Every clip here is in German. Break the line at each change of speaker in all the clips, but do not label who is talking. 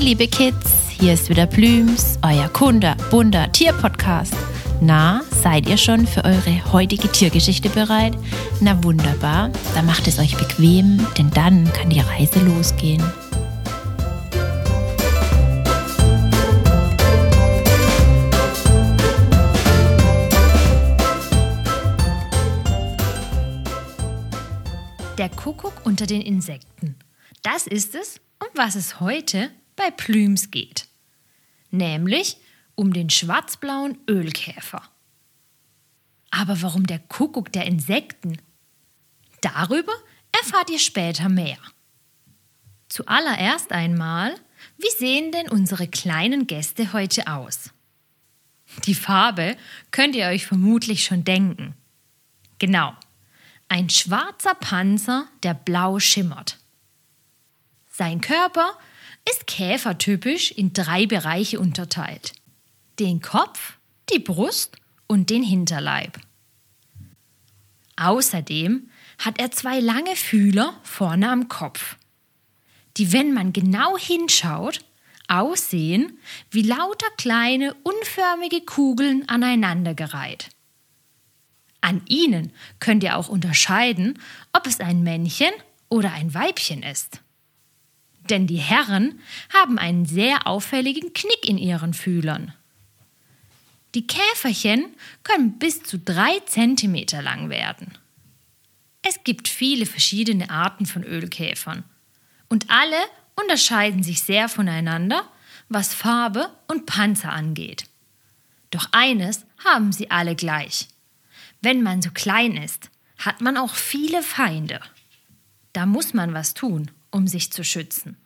Liebe Kids, hier ist wieder Blüms, euer Kunde, bunter Tierpodcast. Na, seid ihr schon für eure heutige Tiergeschichte bereit? Na wunderbar, dann macht es euch bequem, denn dann kann die Reise losgehen. Der Kuckuck unter den Insekten. Das ist es, um was es heute bei Plüms geht. Nämlich um den schwarzblauen Ölkäfer. Aber warum der Kuckuck der Insekten? Darüber erfahrt ihr später mehr. Zuallererst einmal, wie sehen denn unsere kleinen Gäste heute aus? Die Farbe könnt ihr euch vermutlich schon denken. Genau, ein schwarzer Panzer, der blau schimmert. Sein Körper ist käfertypisch in drei Bereiche unterteilt. Den Kopf, die Brust und den Hinterleib. Außerdem hat er zwei lange Fühler vorne am Kopf, die, wenn man genau hinschaut, aussehen wie lauter kleine unförmige Kugeln aneinandergereiht. An ihnen könnt ihr auch unterscheiden, ob es ein Männchen oder ein Weibchen ist. Denn die Herren haben einen sehr auffälligen Knick in ihren Fühlern. Die Käferchen können bis zu drei Zentimeter lang werden. Es gibt viele verschiedene Arten von Ölkäfern und alle unterscheiden sich sehr voneinander, was Farbe und Panzer angeht. Doch eines haben sie alle gleich – wenn man so klein ist, hat man auch viele Feinde. Da muss man was tun, um sich zu schützen.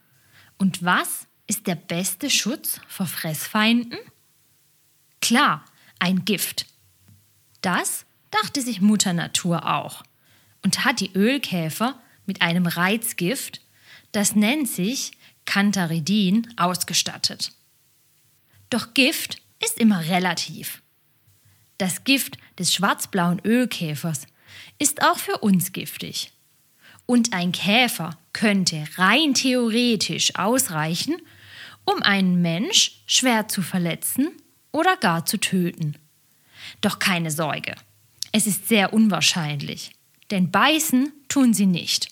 Und was ist der beste Schutz vor Fressfeinden? Klar, ein Gift. Das dachte sich Mutter Natur auch und hat die Ölkäfer mit einem Reizgift, das nennt sich Cantharidin, ausgestattet. Doch Gift ist immer relativ. Das Gift des schwarzblauen Ölkäfers ist auch für uns giftig. Und ein Käfer könnte rein theoretisch ausreichen, um einen Mensch schwer zu verletzen oder gar zu töten. Doch keine Sorge, es ist sehr unwahrscheinlich, denn beißen tun sie nicht.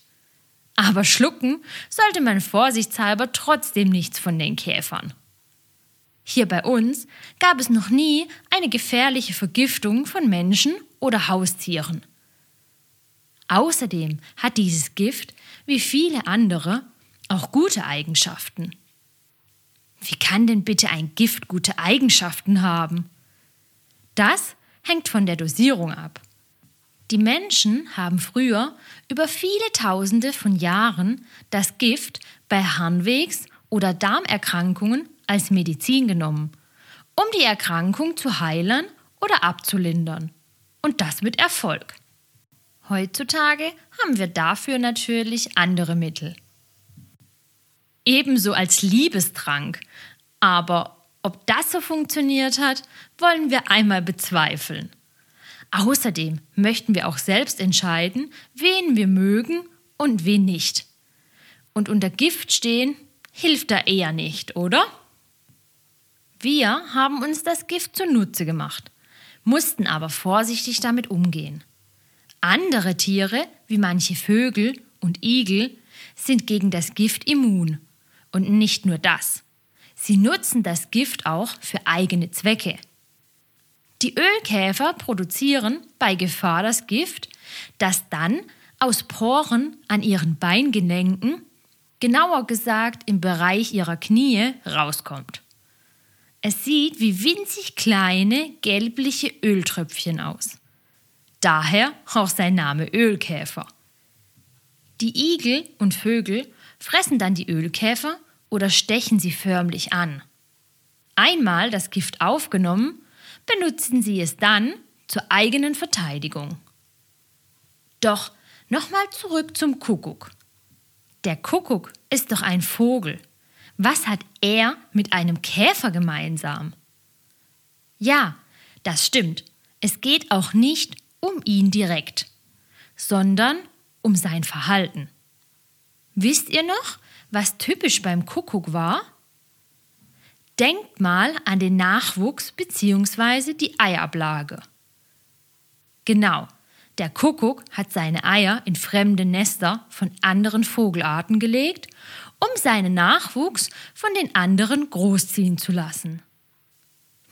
Aber schlucken sollte man vorsichtshalber trotzdem nichts von den Käfern. Hier bei uns gab es noch nie eine gefährliche Vergiftung von Menschen oder Haustieren. Außerdem hat dieses Gift, wie viele andere, auch gute Eigenschaften. Wie kann denn bitte ein Gift gute Eigenschaften haben? Das hängt von der Dosierung ab. Die Menschen haben früher über viele Tausende von Jahren das Gift bei Harnwegs- oder Darmerkrankungen als Medizin genommen, um die Erkrankung zu heilen oder abzulindern. Und das mit Erfolg. Heutzutage haben wir dafür natürlich andere Mittel. Ebenso als Liebestrank. Aber ob das so funktioniert hat, wollen wir einmal bezweifeln. Außerdem möchten wir auch selbst entscheiden, wen wir mögen und wen nicht. Und unter Gift stehen hilft da eher nicht, oder? Wir haben uns das Gift zunutze gemacht, mussten aber vorsichtig damit umgehen. Andere Tiere, wie manche Vögel und Igel, sind gegen das Gift immun. Und nicht nur das. Sie nutzen das Gift auch für eigene Zwecke. Die Ölkäfer produzieren bei Gefahr das Gift, das dann aus Poren an ihren Beingelenken, genauer gesagt im Bereich ihrer Knie, rauskommt. Es sieht wie winzig kleine gelbliche Öltröpfchen aus. Daher auch sein Name Ölkäfer. Die Igel und Vögel fressen dann die Ölkäfer oder stechen sie förmlich an. Einmal das Gift aufgenommen, benutzen sie es dann zur eigenen Verteidigung. Doch nochmal zurück zum Kuckuck. Der Kuckuck ist doch ein Vogel. Was hat er mit einem Käfer gemeinsam? Ja, das stimmt. Es geht auch nicht um ihn direkt, sondern um sein Verhalten. Wisst ihr noch, was typisch beim Kuckuck war? Denkt mal an den Nachwuchs bzw. die Eiablage. Genau, der Kuckuck hat seine Eier in fremde Nester von anderen Vogelarten gelegt, um seinen Nachwuchs von den anderen großziehen zu lassen.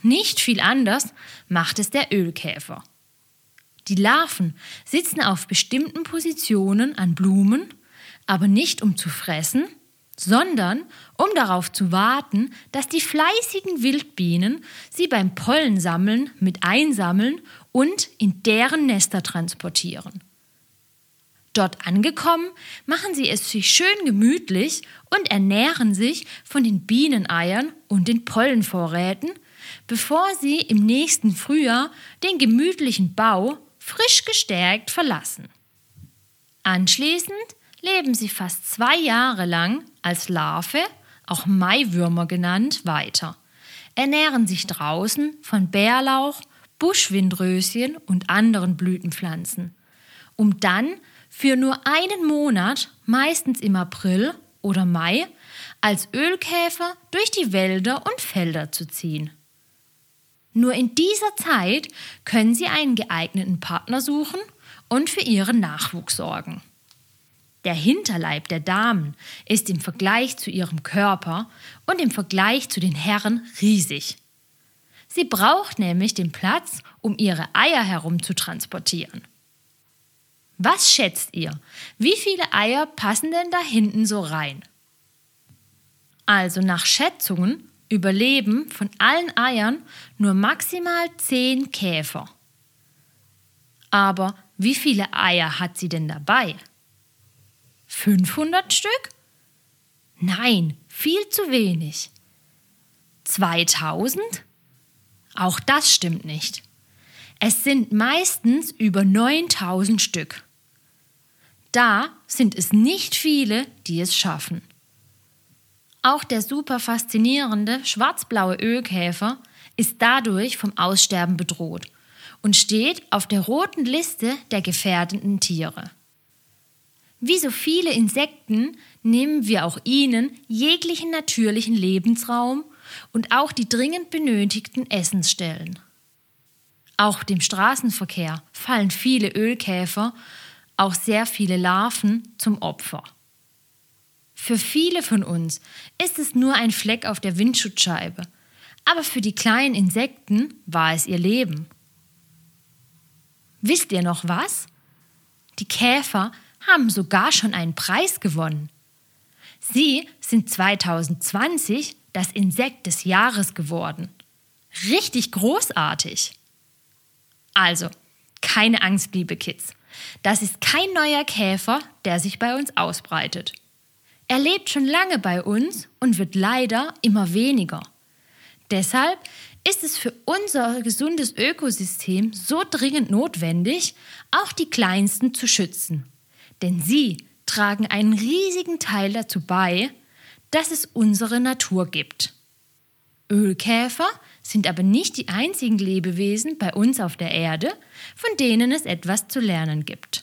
Nicht viel anders macht es der Ölkäfer. Die Larven sitzen auf bestimmten Positionen an Blumen, aber nicht um zu fressen, sondern um darauf zu warten, dass die fleißigen Wildbienen sie beim Pollensammeln mit einsammeln und in deren Nester transportieren. Dort angekommen, machen sie es sich schön gemütlich und ernähren sich von den Bieneneiern und den Pollenvorräten, bevor sie im nächsten Frühjahr den gemütlichen Bau frisch gestärkt verlassen. Anschließend leben sie fast zwei Jahre lang als Larve, auch Maiwürmer genannt, weiter, ernähren sich draußen von Bärlauch, Buschwindröschen und anderen Blütenpflanzen, um dann für nur einen Monat, meistens im April oder Mai, als Ölkäfer durch die Wälder und Felder zu ziehen. Nur in dieser Zeit können Sie einen geeigneten Partner suchen und für Ihren Nachwuchs sorgen. Der Hinterleib der Damen ist im Vergleich zu ihrem Körper und im Vergleich zu den Herren riesig. Sie braucht nämlich den Platz, um ihre Eier herum zu transportieren. Was schätzt ihr? Wie viele Eier passen denn da hinten so rein? Also nach Schätzungen überleben von allen Eiern nur maximal zehn Käfer. Aber wie viele Eier hat sie denn dabei? 500 Stück? Nein, viel zu wenig. 2000? Auch das stimmt nicht. Es sind meistens über 9000 Stück. Da sind es nicht viele, die es schaffen. Auch der super faszinierende schwarzblaue Ölkäfer ist dadurch vom Aussterben bedroht und steht auf der roten Liste der gefährdenden Tiere. Wie so viele Insekten nehmen wir auch ihnen jeglichen natürlichen Lebensraum und auch die dringend benötigten Essensstellen. Auch dem Straßenverkehr fallen viele Ölkäfer, auch sehr viele Larven zum Opfer. Für viele von uns ist es nur ein Fleck auf der Windschutzscheibe, aber für die kleinen Insekten war es ihr Leben. Wisst ihr noch was? Die Käfer haben sogar schon einen Preis gewonnen. Sie sind 2020 das Insekt des Jahres geworden. Richtig großartig. Also, keine Angst, liebe Kids. Das ist kein neuer Käfer, der sich bei uns ausbreitet. Er lebt schon lange bei uns und wird leider immer weniger. Deshalb ist es für unser gesundes Ökosystem so dringend notwendig, auch die Kleinsten zu schützen. Denn sie tragen einen riesigen Teil dazu bei, dass es unsere Natur gibt. Ölkäfer sind aber nicht die einzigen Lebewesen bei uns auf der Erde, von denen es etwas zu lernen gibt.